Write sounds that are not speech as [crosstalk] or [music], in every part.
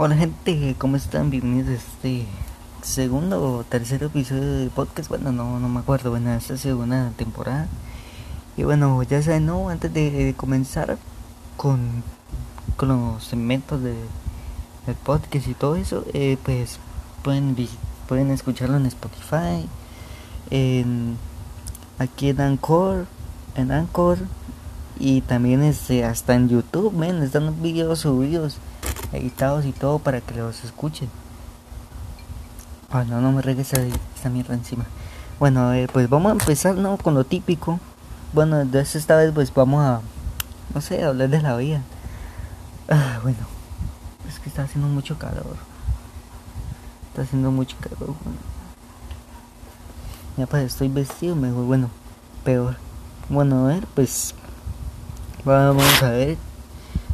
Hola gente, ¿cómo están? Bienvenidos a este segundo o tercer episodio del podcast. Bueno, no, no me acuerdo, bueno, esta segunda temporada. Y bueno, ya saben, ¿no? Antes de comenzar con, con los segmentos de, del podcast y todo eso, eh, pues pueden, pueden escucharlo en Spotify, en, aquí en Anchor, en Anchor y también este, hasta en YouTube, men, están videos subidos editados y todo para que los escuchen. Ah, no, no me regresa esta mierda encima. Bueno, ver, pues vamos a empezar, ¿no? Con lo típico. Bueno, entonces esta vez pues vamos a, no sé, a hablar de la vida. Ah, bueno, es que está haciendo mucho calor. Está haciendo mucho calor. Ya pues estoy vestido mejor, bueno, peor. Bueno, a ver, pues vamos a ver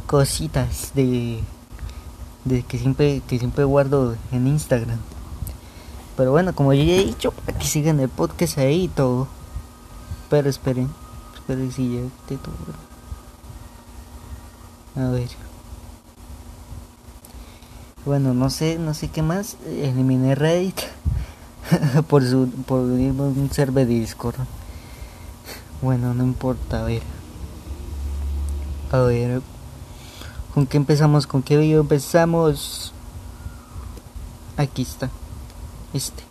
cositas de de que siempre que siempre guardo en Instagram. Pero bueno, como ya he dicho, aquí sigan el podcast ahí y todo. Pero esperen, esperen si ya todo. A ver. Bueno, no sé, no sé qué más. Eliminé Reddit [laughs] por su por un server Discord. Bueno, no importa, a ver. A ver, ¿Con qué empezamos? ¿Con qué video empezamos? Aquí está. Este.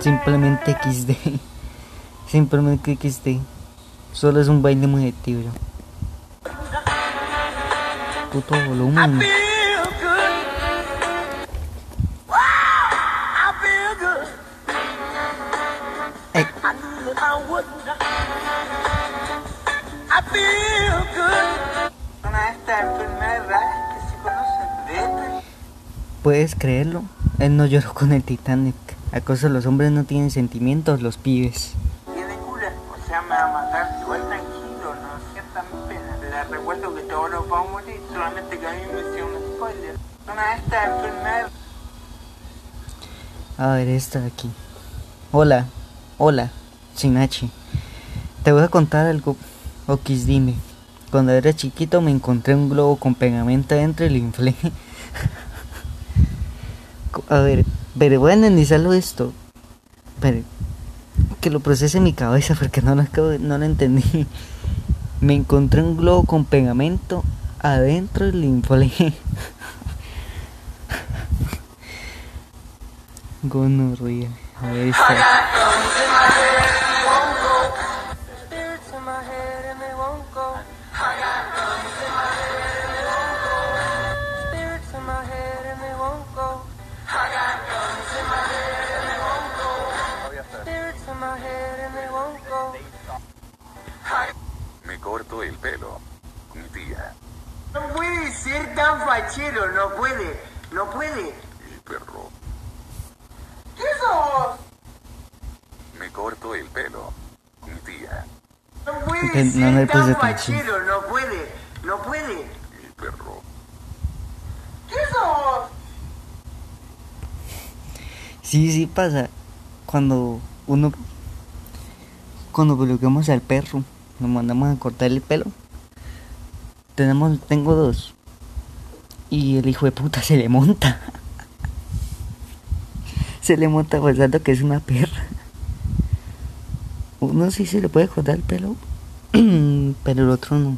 Simplemente XD. [laughs] Simplemente XD. Solo es un baile muy activo. Puto volumen. ¿Puedes creerlo? Él no lloró con el Titanic. ¿Acaso los hombres no tienen sentimientos, los pibes? Tiene cura, o sea, me va a matar. Igual tranquilo, no sientan pena. Les recuerdo que todos nos vamos a morir, solamente que a mí me hicieron un spoiler. Una de estas enfermedades. A ver, esta de aquí. Hola, hola, Sinachi. Te voy a contar algo. Okis, dime. Cuando era chiquito me encontré un globo con pegamento dentro y lo inflé. [laughs] A ver, pero voy a analizarlo esto. Pero que lo procese en mi cabeza porque no lo, no lo entendí. [laughs] Me encontré un globo con pegamento adentro y lo inflé. [laughs] Gonorrea. A ver, está. No puede, no puede. Mi perro. ¿Qué sos? Me corto el pelo, mi tía. No puede No ser puse tan fachero, no puede, no puede. Mi perro. ¿Qué sos? Sí, sí pasa. Cuando uno. Cuando bloqueamos al perro, nos mandamos a cortar el pelo. Tenemos, tengo dos. Y el hijo de puta se le monta. se le monta pensando que es una perra. Uno sí se le puede cortar el pelo, [clears throat] pero el otro no.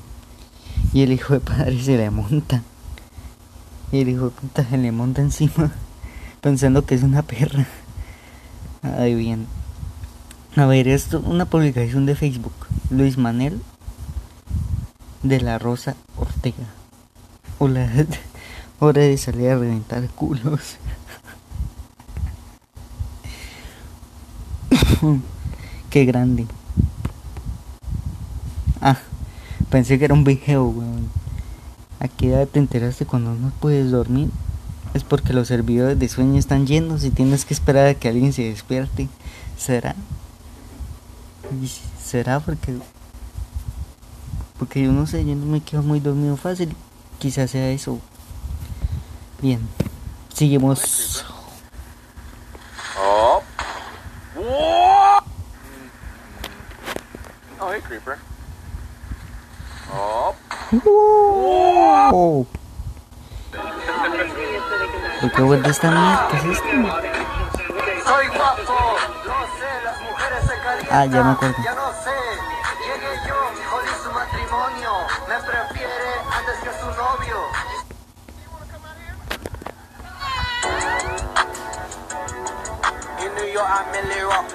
Y el hijo de padre se le monta. Y el hijo de puta se le monta encima [laughs] pensando que es una perra. Ay, bien. A ver, esto, una publicación de Facebook. Luis Manel de la Rosa Ortega. Hola, [laughs] hora de salir a reventar culos. [laughs] Qué grande. Ah, pensé que era un video, weón. ¿A qué edad te enteraste cuando no puedes dormir? Es porque los servidores de sueño están llenos y tienes que esperar a que alguien se despierte. ¿Será? ¿Será porque... Porque yo no sé, yo no me quedo muy dormido fácil. Quizás sea eso. Bien. Seguimos. Oh. hey, Creeper. Oh, ¡Oh! ¿Por qué vuelve esta mierda? ¿Qué es esto? Soy guapo, no sé, las mujeres se calientan. Ah, ya me acuerdo. Ya no sé, llegué yo, jodí su matrimonio. Me prefiere antes que su novio. York, I'm Millie Rock.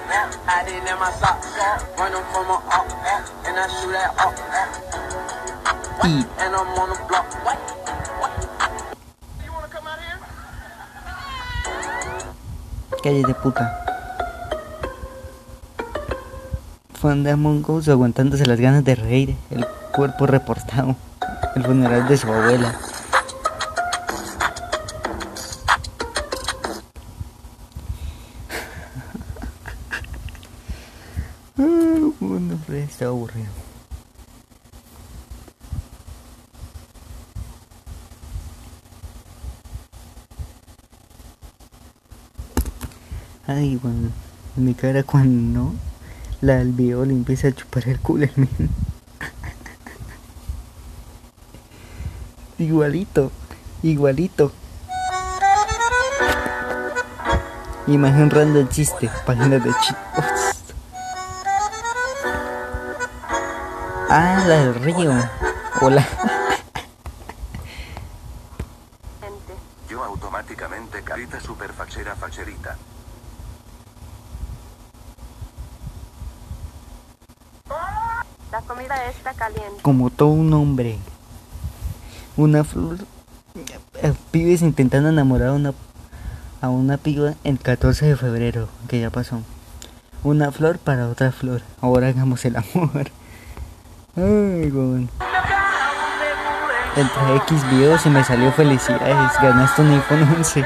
I did in my socks. Running from a up, and I shoot that up. And I'm on the block. Calle de puta. Fan de Among Us aguantándose las ganas de reír. El cuerpo reportado. El funeral de su abuela. Cara cuando no, la del video le empieza a chupar el culo al men. Igualito, igualito. Imagen random chiste, páginas de chicos. Ah, la del río. Hola. Como todo un hombre. Una flor. eh, Pibes intentando enamorar a una, a una piba el 14 de febrero, que ya pasó. Una flor para otra flor. Ahora hagamos el amor. [laughs] Ay, weón. Entre X videos y me salió felicidades. Ganaste un iPhone 11.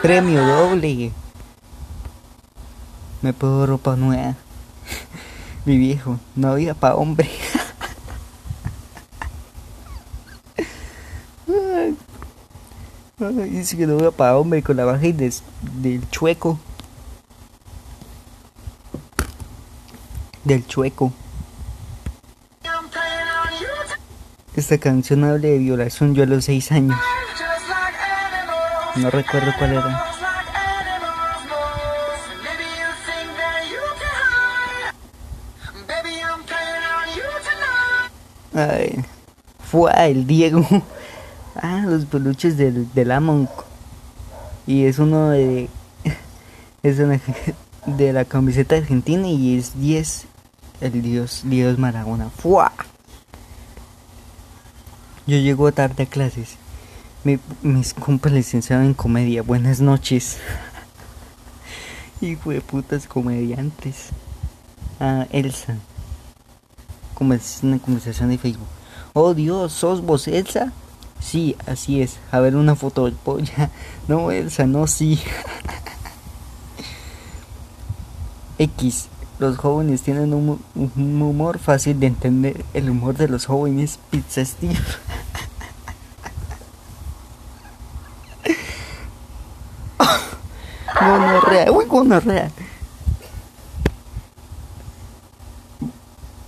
Premio doble. Me puedo ropa nueva. Mi viejo, no había pa' hombre. Dice que no había pa' hombre con la baja y des- del chueco. Del chueco. Esta canción habla de violación yo a los 6 años. No recuerdo cuál era. Ay, fue el Diego. [laughs] Ah, los peluches del, del Among. Y es uno de. [laughs] Es una, [laughs] de la camiseta argentina y es 10. El Dios, Dios Maradona. ¡Fua! Yo llego tarde a clases. Mi- mis compas licenciados en comedia. Buenas noches. Hijo de putas comediantes. Ah, Elsa. Es una conversación de Facebook. Oh Dios, ¿sos vos Elsa? Sí, así es. A ver una foto del polla. [laughs] No, Elsa, no, sí. [laughs] X. Los jóvenes tienen un humor fácil de entender. El humor de los jóvenes, Pizza Steve. [laughs] Gonorrea, uy, gonorrea. Me asusté. Wow. Ey, dime que quieres beber y es que tú eres mi bebé y de nosotros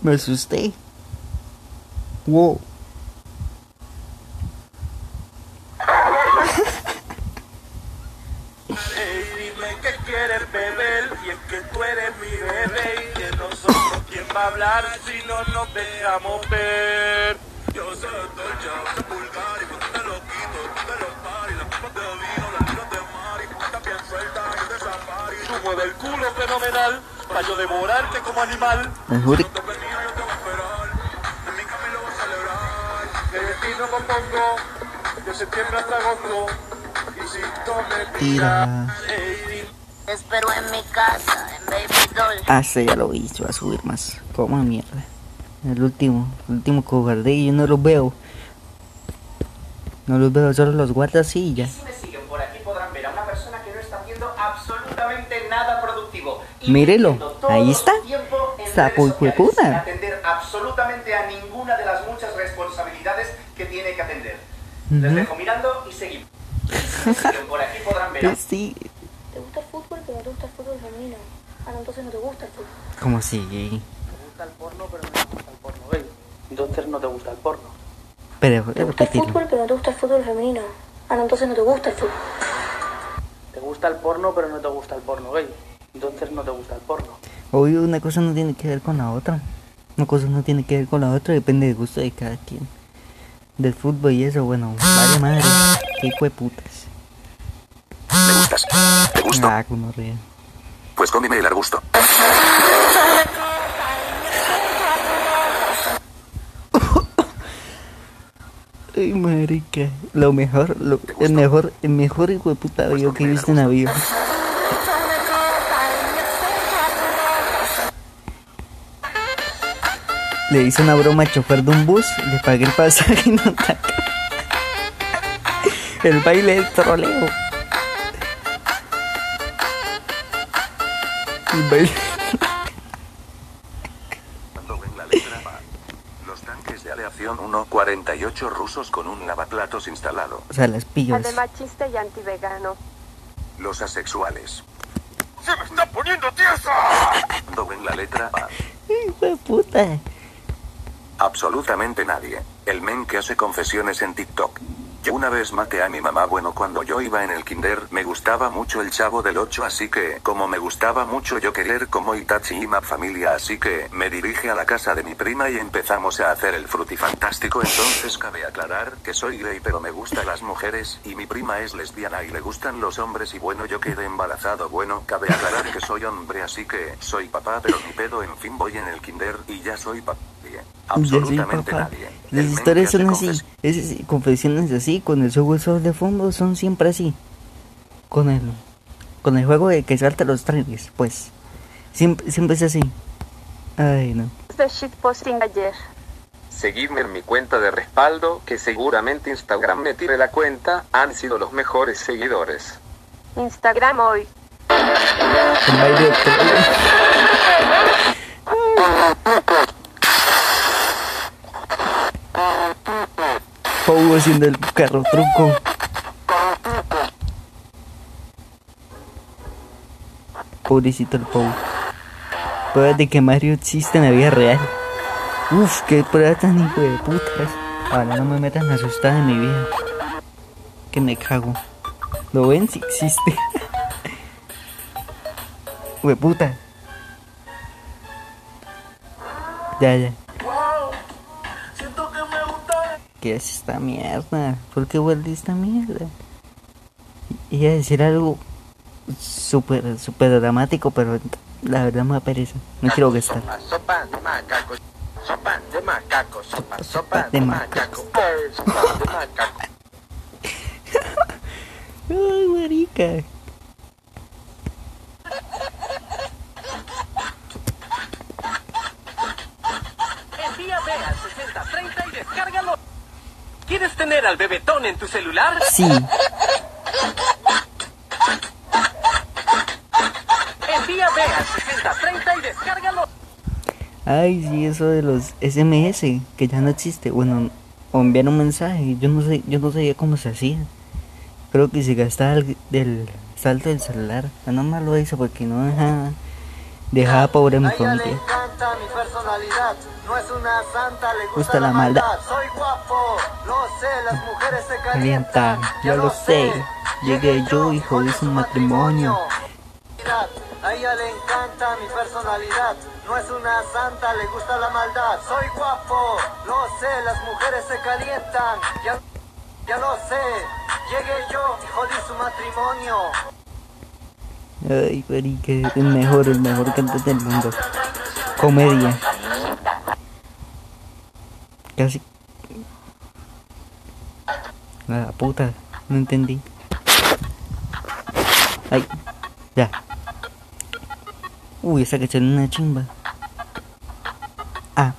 quién va a hablar si no nos dejamos ver. Yo soy Dolce, Sepulgar y cuando te lo quito, tú te lo pares, las copas de vino, las tiras de mar y tú estás bien suelta y de safari. Tú mueves el culo fenomenal para yo devorarte como animal. Me destino compongo, de septiembre hasta agosto, y si tú me Tira. Ey, Espero en mi casa, en Baby Doll. Ah, este ya lo vi, se va a subir más. Como mierda. El último, el último cobarde, yo no los veo. No los veo, solo los guardo así y ya. Si me siguen por aquí podrán ver a una persona que no está haciendo absolutamente nada productivo. Y Mírelo, ahí está. Sapo sociales, hijueputa. sin atender absolutamente a ninguna de las muchas responsabilidades que tiene que atender. Les dejo mirando y seguimos. Por aquí podrán ver Pues sí, ¿Te gusta el fútbol? Pero no te gusta el fútbol femenino. Ah, no, entonces no te gusta el fútbol. ¿Cómo así? Te gusta el porno, pero no te gusta el porno gay. Entonces no te gusta el porno. Pero, Te gusta el fútbol, pero no te gusta el fútbol femenino. Ah, no, entonces no te gusta el fútbol. Te gusta el porno, pero no te gusta el porno gay. Entonces no te gusta el porno. Obvio, una cosa no tiene que ver con la otra. Una cosa no tiene que ver con la otra, depende del gusto de cada quien. Del fútbol y eso, bueno, vale madre. Qué hijo de putas. ¿Me gustas? ¿Te gusto? Ah, como ría. Pues cómeme el arbusto. Ay, marica. Lo mejor, lo, el mejor, el mejor hijo de puta video que he visto en la vida. Le hice una broma al chofer de un bus, le pagué el pasaje y no ataca. El baile del troleo. El baile. Aleación 1.48 rusos con un lavaplatos instalado. O sea, las pillas. Además chiste y antivegano. Los asexuales. ¡Se me está poniendo tiesa! Cuando ven la letra A. Hijo de puta. Absolutamente nadie. El men que hace confesiones en TikTok. Yo una vez maté a mi mamá, bueno, cuando yo iba en el kinder, me gustaba mucho el chavo del 8, así que, como me gustaba mucho yo querer como Itachi y Map familia, así que, me dirige a la casa de mi prima y empezamos a hacer el frutifantástico, entonces cabe aclarar que soy gay pero me gustan las mujeres, y mi prima es lesbiana y le gustan los hombres y bueno, yo quedé embarazado, bueno, cabe aclarar que soy hombre, así que, soy papá pero mi pedo, en fin, voy en el kinder y ya soy papá. Soy Absolutamente papá. nadie. Las El historias son así. Es, así, confesiones así, con el juego de fondo, son siempre así. Con el, con el juego de que salta los trailers, pues. Siempre, siempre es así. Ay, no. De shitposting ayer. Seguidme en mi cuenta de respaldo, que seguramente Instagram me tire la cuenta, han sido los mejores seguidores. Instagram hoy. El baile del [laughs] Pau haciendo el carro truco. Pobrecito el Pau. Pruebas de que Mario existe en la vida real. Uf, qué prueba tan hijo de putas. Ahora no me metan asustada en mi vida. Que me cago. ¿Lo ven? Si existe. [laughs] Hue puta. Ya, ya. ¿Qué es esta mierda? ¿Por qué vuelve esta mierda? Iba a decir algo súper, súper dramático, pero la verdad me da pereza. No quiero gastar. Sopa de macaco, sopa de macaco, sopa, sopa de macaco. Sopa de macaco. [laughs] Ay, marica. Envía B al 6030 y descárgalo. ¿Quieres tener al bebetón en tu celular? Sí. Envía B al 6030 y descárgalo. Ay, sí, eso de los SMS, que ya no existe. Bueno, o enviar un mensaje. Yo no sé, yo no sabía cómo se hacía. Creo que se gastaba el, del salto del celular. Yo no más lo hice porque no dejaba, dejaba pobre mi familia. Encanta mi personalidad. No es una santa, le gusta, Gusta la la maldad. maldad. Soy guapo, lo sé, las mujeres se Calienta, calientan. ya lo sé. Llegué yo y jodí su matrimonio. A ella le encanta mi personalidad. No es una santa, le gusta la maldad. Soy guapo, lo sé, las mujeres se calientan. Ya, ya lo sé. Llegué yo y jodí su matrimonio. Ay, marica, el mejor, el mejor cantante del mundo. Comedia. Casi. La puta, no entendí. Ay, ya. Uy, esa canción es una chimba. Ah.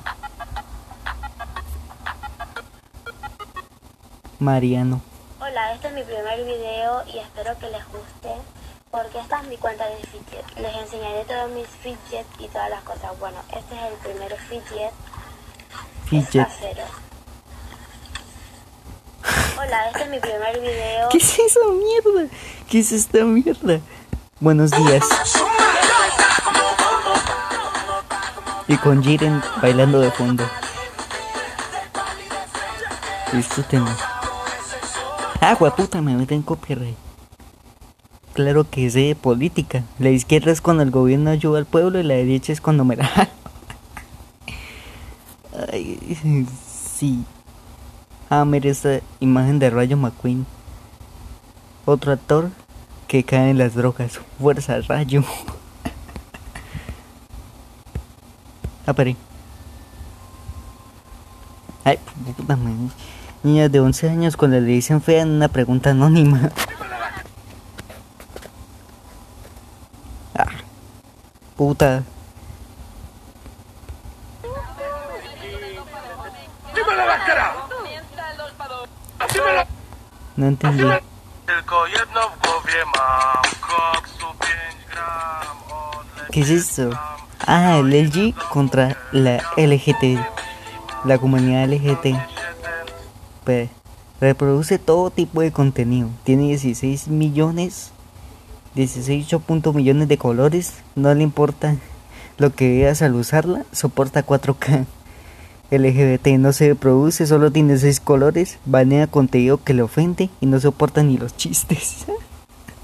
Mariano. Hola, este es mi primer video y espero que les guste porque esta es mi cuenta de fidget. Les enseñaré todos mis fidgets y todas las cosas. Bueno, este es el primer fidget. Fidget. Hola, este es mi primer video. ¿Qué es esa mierda? ¿Qué es esta mierda? Buenos días. Y con Jiren bailando de fondo. Disfrútenlo. Ah, puta, me meten copyright. Claro que sé de política. La izquierda es cuando el gobierno ayuda al pueblo y la derecha es cuando me la. [laughs] Ay, sí. Ah, mira esta imagen de Rayo McQueen. Otro actor que cae en las drogas. Fuerza Rayo. [laughs] ah, pero. Ay, puta madre. Niña de 11 años cuando le dicen fea en una pregunta anónima. [laughs] Ah, puta. Dímelo la cara. Dímelo. No entendí. Tylko jedno w głowie mam Koksu 5 gram od ¿Qué es esto? Ah, el LG contra la LGT. La comunidad LGT. Reproduce todo tipo de contenido. Tiene 16 millones, 16 punto millones de colores. No le importa lo que veas al usarla. Soporta 4K. LGBT no se reproduce, solo tiene 6 colores. Banea contenido que le ofende y no soporta ni los chistes.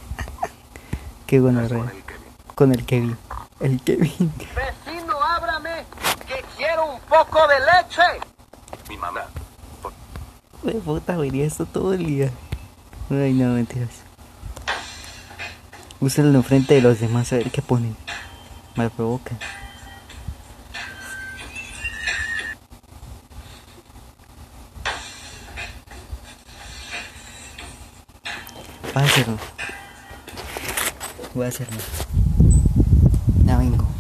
[laughs] Qué bueno, re. Con el Kevin. El Kevin. Vecino, ábrame, que quiero un poco de leche. Mi mamá. De puta, vería esto todo el día. Ay, no, mentiras. Úsenlo enfrente de los demás a ver qué ponen. Me provoca. Voy a hacerlo. Voy a hacerlo. Ya vengo.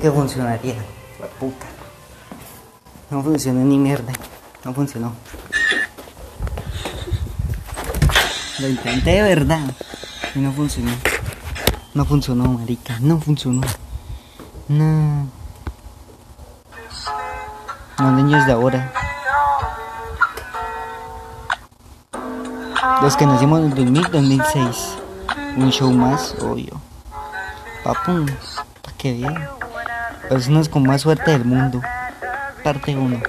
Que funcionaría. La puta. No funcionó ni mierda. No funcionó. Lo intenté de verdad. Y no funcionó. No funcionó, marica. No funcionó. No. Los niños de ahora. Los que nacimos en el 2000, 2006. Un show más, obvio. Papum, pa' que vean. Personas con más suerte del mundo. Parte 1.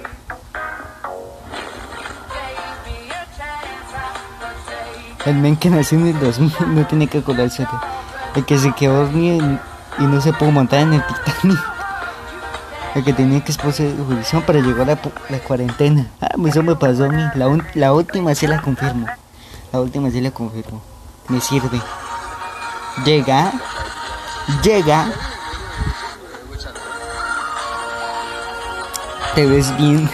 El men que nació en el 2000 [laughs] no tiene que acordarse. El que se quedó dormido y, no se pudo montar en el Titanic. [laughs] El que tenía que exponer jurisdicción para llegar a la, cuarentena. Ah, eso me pasó a mí. La, la última sí la confirmo. La última sí la confirmo. Me sirve. Llega. Llega. Te ves bien.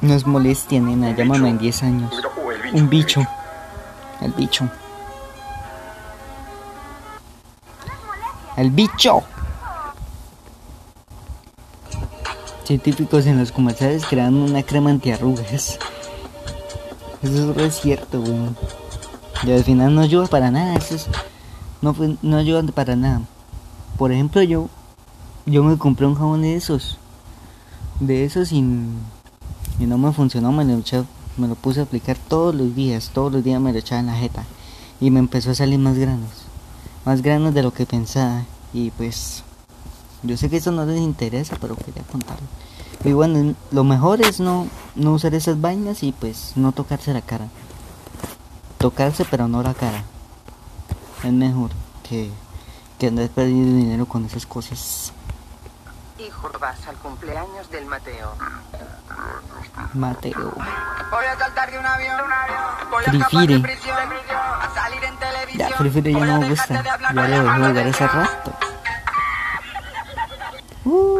No es molestia, nena. Llámame en 10 años. Un bicho. El bicho. El bicho. Científicos en los comerciales crean una crema antiarrugas. Eso es re cierto, weón. Y al final no ayuda para nada. Eso es- no, fue- no ayuda para nada. Por ejemplo, yo yo me compré un jabón de esos. De esos y, no me funcionó. Me lo, eché- me lo puse a aplicar todos los días. Todos los días me lo echaba en la jeta. Y me empezó a salir más granos. Más granos de lo que pensaba. Y pues yo sé que eso no les interesa, pero quería contarlo. Y bueno, lo mejor es no, no usar esas vainas y pues no tocarse la cara. Tocarse pero no la cara. Es mejor que, que andar perdiendo dinero con esas cosas. Hijo, vas al cumpleaños del Mateo. Mateo. Voy a saltar de un avión, voy a Free escapar Fire. de prisión, a salir en televisión. Ya, prefiero ya no me gusta. Ya dejé de jugar hace rato.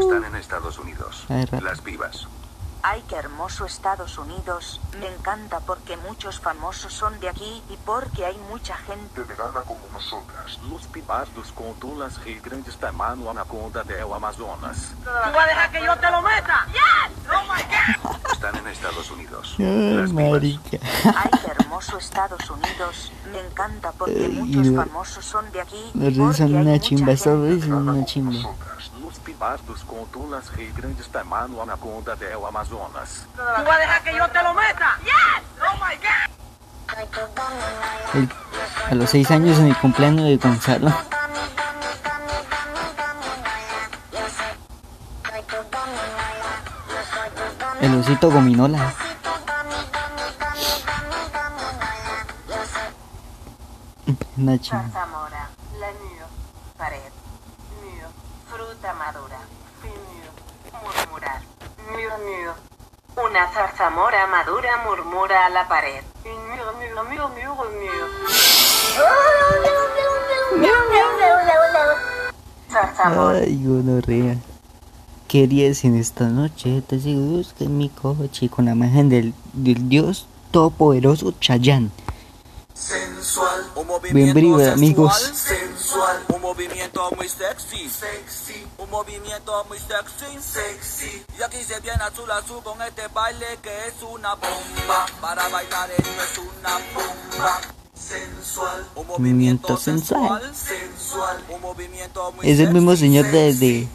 Están en Estados Unidos. Las vivas. Ay, qué hermoso Estados Unidos. Me encanta porque muchos famosos son de aquí y porque hay mucha gente vegana como nosotras. Los pibardos con tulas Rio Grande está mano anaconda del Amazonas. ¿Tú vas a dejar que yo te lo meta? ¡Yes! ¡Oh, my God! Están en Estados Unidos. Ay, marica. Ay, hermoso Estados Unidos. Me encanta porque Ay, muchos famosos son de aquí Los son una mucha chimba, estos gente redes son una chimba. Los pibardos con tulas Rio Grande está mano anaconda del Amazonas. ¿Tú vas a dejar que yo te lo meta? ¡Yes! ¡Oh, my God! El- a los seis años en el cumpleaños de Gonzalo. El osito gominola. Una chimba. Zarzamora, la pared, fruta madura, mur, murmurar, mur, mur. Una zarzamora madura murmura a la pared. Zarzamora. Ay, gonorrea. ¿Qué harías en esta noche? Te seduzco en mi coche con la imagen del, del dios todopoderoso Chayán. Sensual, un Bienvenidos, movimiento amigos. sexual, sensual, un movimiento muy sexy, sexy, un movimiento muy sexy, sexy. Y aquí se viene azul azul con este baile que es una bomba. Para bailar esto es una bomba. Sensual, un Movimiento sensual. sensual, un movimiento muy Es el mismo sexy, señor de, de,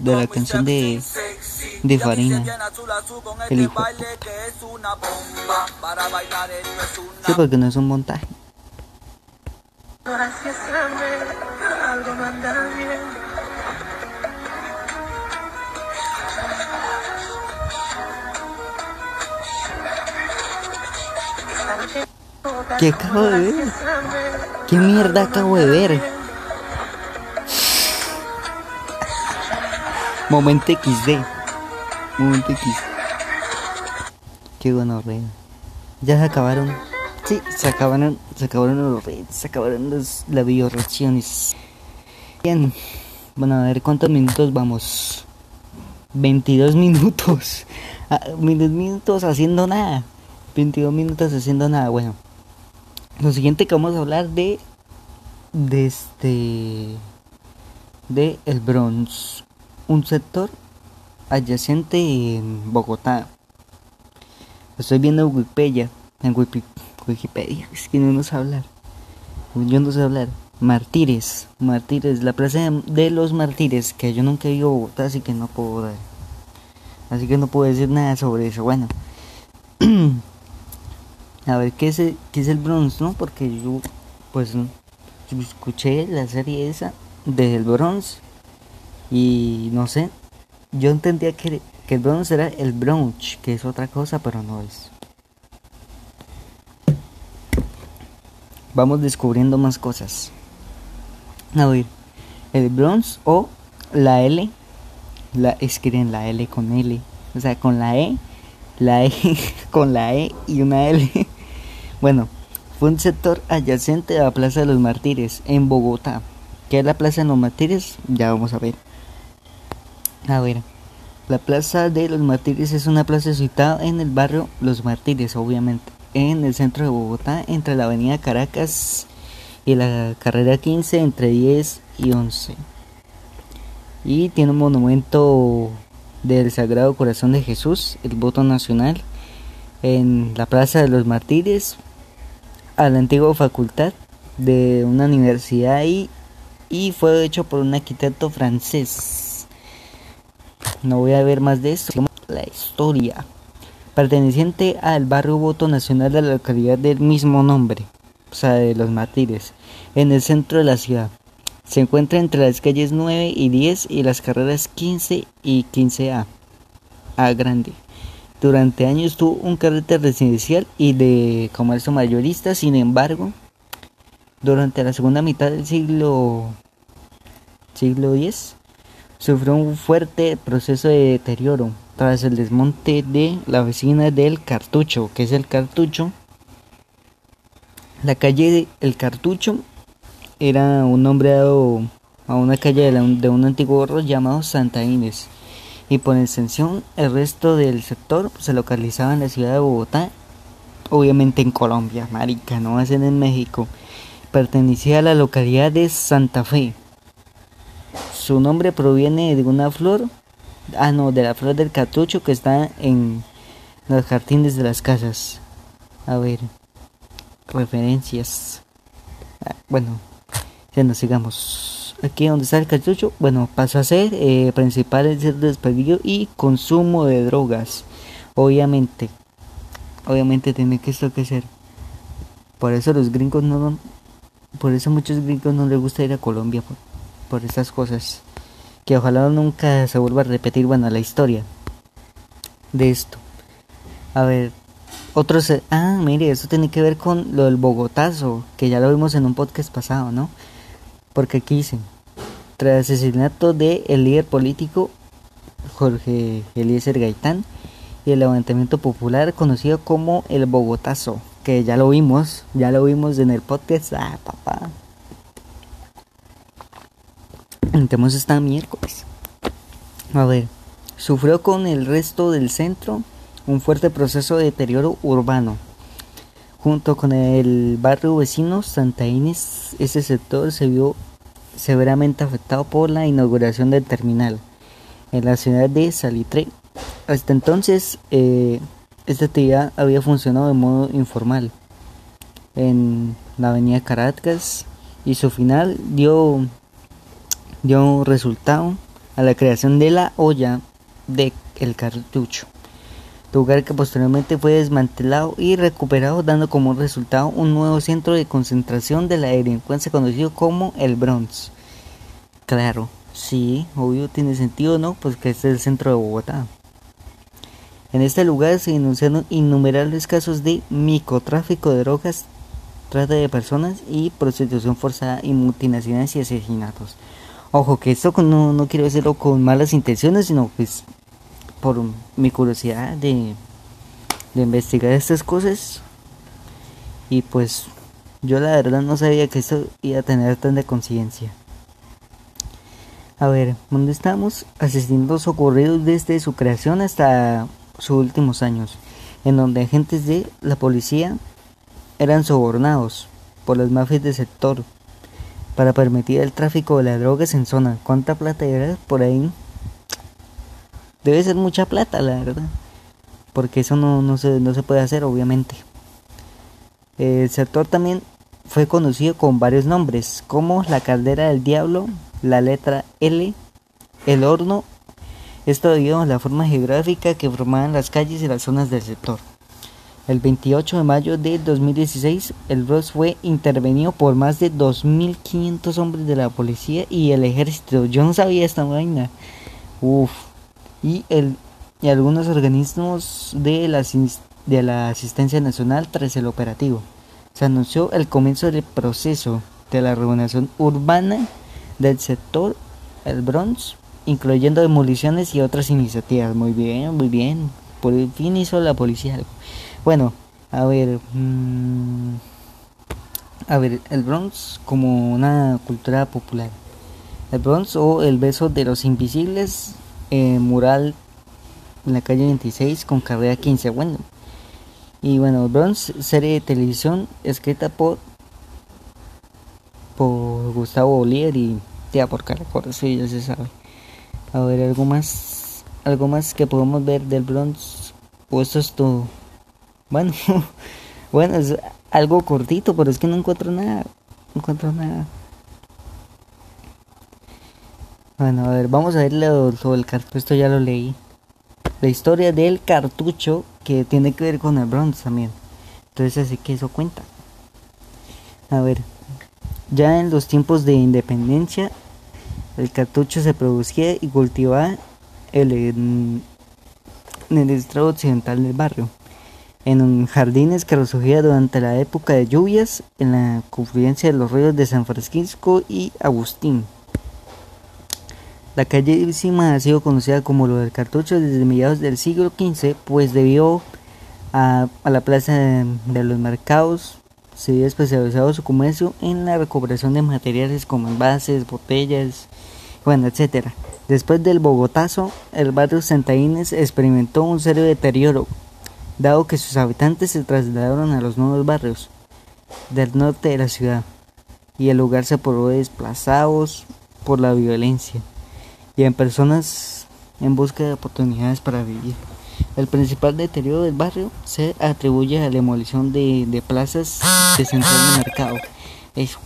de la canción de, de Farina. El hijo. baile que es una bomba. Para bailar esto es una Sí, porque no es un montaje. Gracias a mí, algo no anda bien. ¿Qué acabo de ver? ¿Qué mierda acabo de ver? Momento XD. Momento X. Qué gonorrea. Ya se acabaron. Sí, se acabaron, se acabaron los raids, se acabaron los, las videoreacciones. Bien. Bueno, a ver cuántos minutos vamos. 22 minutos. Ah, 22 minutos haciendo nada. 22 minutos haciendo nada. Bueno. Lo siguiente que vamos a hablar de de este de el Bronx, un sector adyacente en Bogotá. Estoy viendo en Wikipedia, en Wiki- Wikipedia, [laughs] es que no nos hablar. Yo no sé hablar. Martires, Martires, la plaza de, los Martires, que yo nunca he ido a Bogotá, así que no puedo. Así que no puedo decir nada sobre eso. Bueno, [clears throat] a ver qué es el, qué es el Bronx, ¿no? Porque yo, pues, escuché la serie esa del Bronx y no sé, yo entendía que, que el Bronx era el Bronx, que es otra cosa, pero no es. Vamos descubriendo más cosas. A ver, el Bronx o la L, la escriben la L con L, o sea, con la E, la E [laughs] con la E y una L. Bueno, fue un sector adyacente a la Plaza de los Mártires en Bogotá. ¿Qué es la Plaza de los Mártires? Ya vamos a ver. A ver, la Plaza de los Mártires es una plaza situada en el barrio Los Mártires, obviamente, en el centro de Bogotá, entre la avenida Caracas y la carrera 15, entre 10 y 11. Y tiene un monumento del Sagrado Corazón de Jesús, el voto nacional, en la Plaza de los Mártires, a la antigua facultad de una universidad ahí y fue hecho por un arquitecto francés. No voy a ver más de esto. La historia. Perteneciente al barrio voto nacional de la localidad del mismo nombre, o sea, de los Mártires, en el centro de la ciudad. Se encuentra entre las calles 9 y 10 y las carreras 15 y 15A. A grande. Durante años tuvo un carácter residencial y de comercio mayorista, sin embargo, durante la segunda mitad del siglo siglo X sufrió un fuerte proceso de deterioro tras el desmonte de la vecina del Cartucho, que es el Cartucho. La calle El Cartucho era un nombre dado a una calle de, de un antiguo barrio llamado Santa Inés. Y por extensión el resto del sector se localizaba en la ciudad de Bogotá, obviamente en Colombia, marica, no va a ser en México. Pertenecía a la localidad de Santa Fe. Su nombre proviene de una flor, ah no, de la flor del cartucho que está en los jardines de las casas. A ver, referencias. Ah, bueno, ya nos sigamos. Aquí donde está el cartucho, bueno, pasó a ser eh, principal ser despedido y consumo de drogas. Obviamente, obviamente tiene que esto que ser. Por eso los gringos no, por eso muchos gringos no les gusta ir a Colombia por, por estas cosas. Que ojalá nunca se vuelva a repetir, bueno, la historia de esto. A ver, otros... Ah, mire, eso tiene que ver con lo del Bogotazo, que ya lo vimos en un podcast pasado, ¿no? Porque aquí dicen, tras asesinato del el líder político Jorge Eliezer Gaitán y el levantamiento popular conocido como el Bogotazo, que ya lo vimos, ya lo vimos en el podcast, ah, papá. Entremos esta miércoles. A ver, sufrió con el resto del centro un fuerte proceso de deterioro urbano. Junto con el barrio vecino Santa Inés, ese sector se vio severamente afectado por la inauguración del terminal en la ciudad de Salitre. Hasta entonces, eh, esta actividad había funcionado de modo informal en la avenida Caracas y su final dio, dio resultado a la creación de la olla de el cartucho lugar que posteriormente fue desmantelado y recuperado dando como resultado un nuevo centro de concentración de la delincuencia conocido como el Bronx. Claro, sí, obvio tiene sentido, ¿no? Pues que este es el centro de Bogotá. En este lugar se denunciaron innumerables casos de microtráfico de drogas, trata de personas y prostitución forzada y mutinaciones y asesinatos. Ojo, que esto no, no quiero decirlo con malas intenciones, sino pues por mi curiosidad de, investigar estas cosas y pues yo la verdad no sabía que esto iba a tener tanta conciencia. A ver, ¿dónde estamos? Asesinatos ocurridos desde su creación hasta sus últimos años, en donde agentes de la policía eran sobornados por las mafias del sector para permitir el tráfico de las drogas en zona. ¿Cuánta plata era por ahí? Debe ser mucha plata, la verdad. Porque eso no, no, se, no se puede hacer, obviamente. El sector también fue conocido con varios nombres, como la caldera del diablo, la letra L, el horno. Esto debido a la forma geográfica que formaban las calles y las zonas del sector. El 28 de mayo de 2016, el Bronx fue intervenido por más de 2.500 hombres de la policía y el ejército. Yo no sabía esta vaina. Uf, y, el, y algunos organismos de la, de la asistencia nacional tras el operativo. Se anunció el comienzo del proceso de la reorganización urbana del sector el Bronx, incluyendo demoliciones y otras iniciativas. Muy bien, muy bien. Por fin hizo la policía algo. Bueno, a ver. Mmm, a ver, el Bronx como una cultura popular. El Bronx o el beso de los invisibles eh, mural en la calle 26 con carrera 15. Bueno, y bueno, Bronx, serie de televisión escrita por por Gustavo Olier y tía por Caracol, sí, ya se sabe. A ver, algo más, algo más que podemos ver del Bronx. O esto es todo. Bueno, [laughs] bueno, es algo cortito, pero es que no encuentro nada. No encuentro nada. Bueno, a ver, vamos a ver sobre el cartucho. Esto ya lo leí. La historia del cartucho que tiene que ver con el Bronx también. Entonces, así que eso cuenta. A ver, ya en los tiempos de independencia, el cartucho se producía y cultivaba el, en, el extremo occidental del barrio, en jardines que resurgía durante la época de lluvias en la confluencia de los ríos de San Francisco y Agustín. La calle encima ha sido conocida como lo del cartucho desde mediados del siglo XV, pues debido a, la plaza de, los mercados se había especializado su comercio en la recuperación de materiales como envases, botellas bueno, etcétera. Después del Bogotazo, el barrio Santa Inés experimentó un serio deterioro, dado que sus habitantes se trasladaron a los nuevos barrios del norte de la ciudad, y el lugar se probó desplazados por la violencia y en personas en busca de oportunidades para vivir. El principal deterioro del barrio se atribuye a la demolición de, de plazas de central de mercado. Es.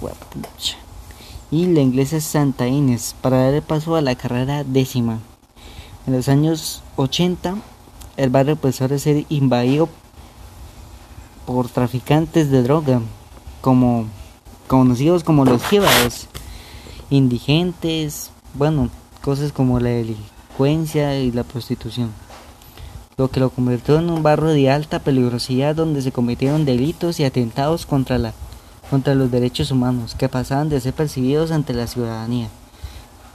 Y la iglesia Santa Inés para dar paso a la carrera décima. En los años 80, el barrio empezó a ser invadido por traficantes de droga, como conocidos como los jíbaros, indigentes, bueno, cosas como la delincuencia y la prostitución lo que lo convirtió en un barrio de alta peligrosidad donde se cometieron delitos y atentados contra, la, contra los derechos humanos que pasaban de ser percibidos ante la ciudadanía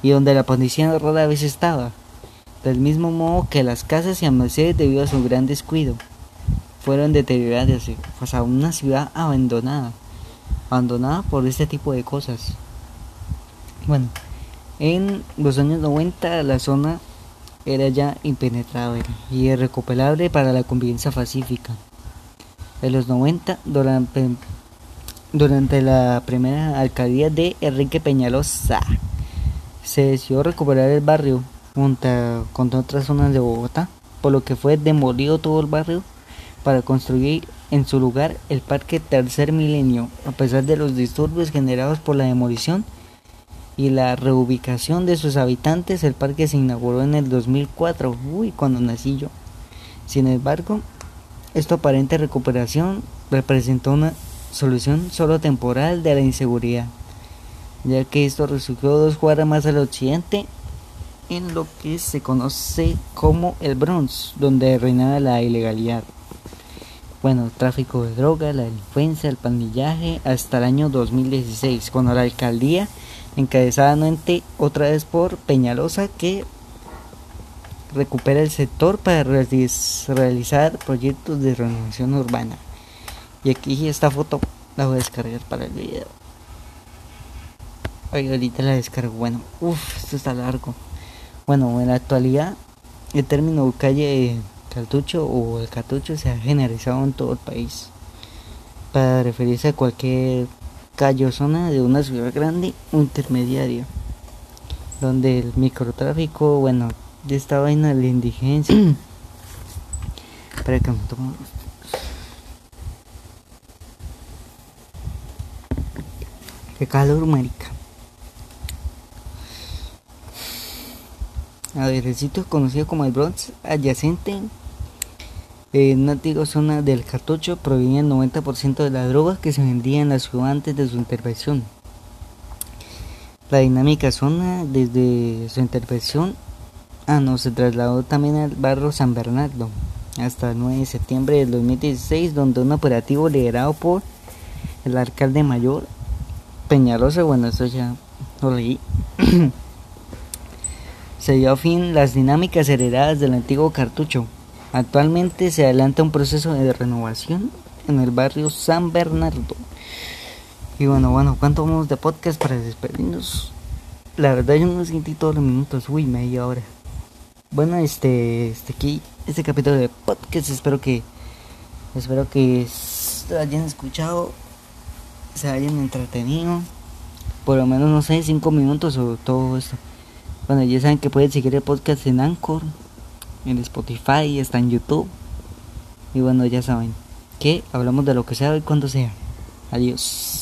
y donde la policía rara vez estaba, del mismo modo que las casas y almacenes debido a su gran descuido fueron deterioradas, o sea, una ciudad abandonada, abandonada por este tipo de cosas. Bueno, en los años 90 la zona era ya impenetrable y irrecuperable para la convivencia pacífica. En los 90, durante, durante la primera alcaldía de Enrique Peñalosa, se decidió recuperar el barrio junto con otras zonas de Bogotá, por lo que fue demolido todo el barrio para construir en su lugar el Parque Tercer Milenio, a pesar de los disturbios generados por la demolición y la reubicación de sus habitantes, el parque se inauguró en el 2004, uy, cuando nací yo. Sin embargo, esta aparente recuperación representó una solución solo temporal de la inseguridad, ya que esto resurgió dos cuadras más al occidente, en lo que se conoce como el Bronx, donde reinaba la ilegalidad. Bueno, tráfico de droga, la delincuencia, el pandillaje, hasta el año 2016, cuando la alcaldía encabezada nuevamente otra vez por Peñalosa que recupera el sector para realizar proyectos de renovación urbana. Y aquí esta foto la voy a descargar para el video. Ay, ahorita la descargo. Bueno, uff, esto está largo. Bueno, en la actualidad el término calle cartucho o el cartucho se ha generalizado en todo el país para referirse a cualquier zona de una ciudad grande o intermediaria, donde el microtráfico, bueno, de esta vaina de la indigencia. [clears throat] Para que me tomo. Qué calor, marica. A ver, el sitio conocido como el Bronx, adyacente una antigua zona del cartucho provenía el 90% de la droga que se vendía en la ciudad antes de su intervención. La dinámica zona desde su intervención ah, no, se trasladó también al barrio San Bernardo hasta el 9 de septiembre del 2016 donde un operativo liderado por el alcalde mayor Peñalosa, bueno eso ya lo leí, [clears throat] se dio fin las dinámicas heredadas del antiguo cartucho Actualmente se adelanta un proceso de renovación en el barrio San Bernardo. Y bueno, bueno, ¿cuánto vamos de podcast para despedirnos? La verdad yo no sentí todos los minutos, uy, media hora. Bueno, este, este aquí, este capítulo de podcast, espero que, espero que hayan escuchado, se hayan entretenido, por lo menos, no sé, cinco minutos o todo esto. Bueno, ya saben que pueden seguir el podcast en Anchor, en Spotify, está en YouTube. Y bueno, ya saben que hablamos de lo que sea y cuando sea. Adiós.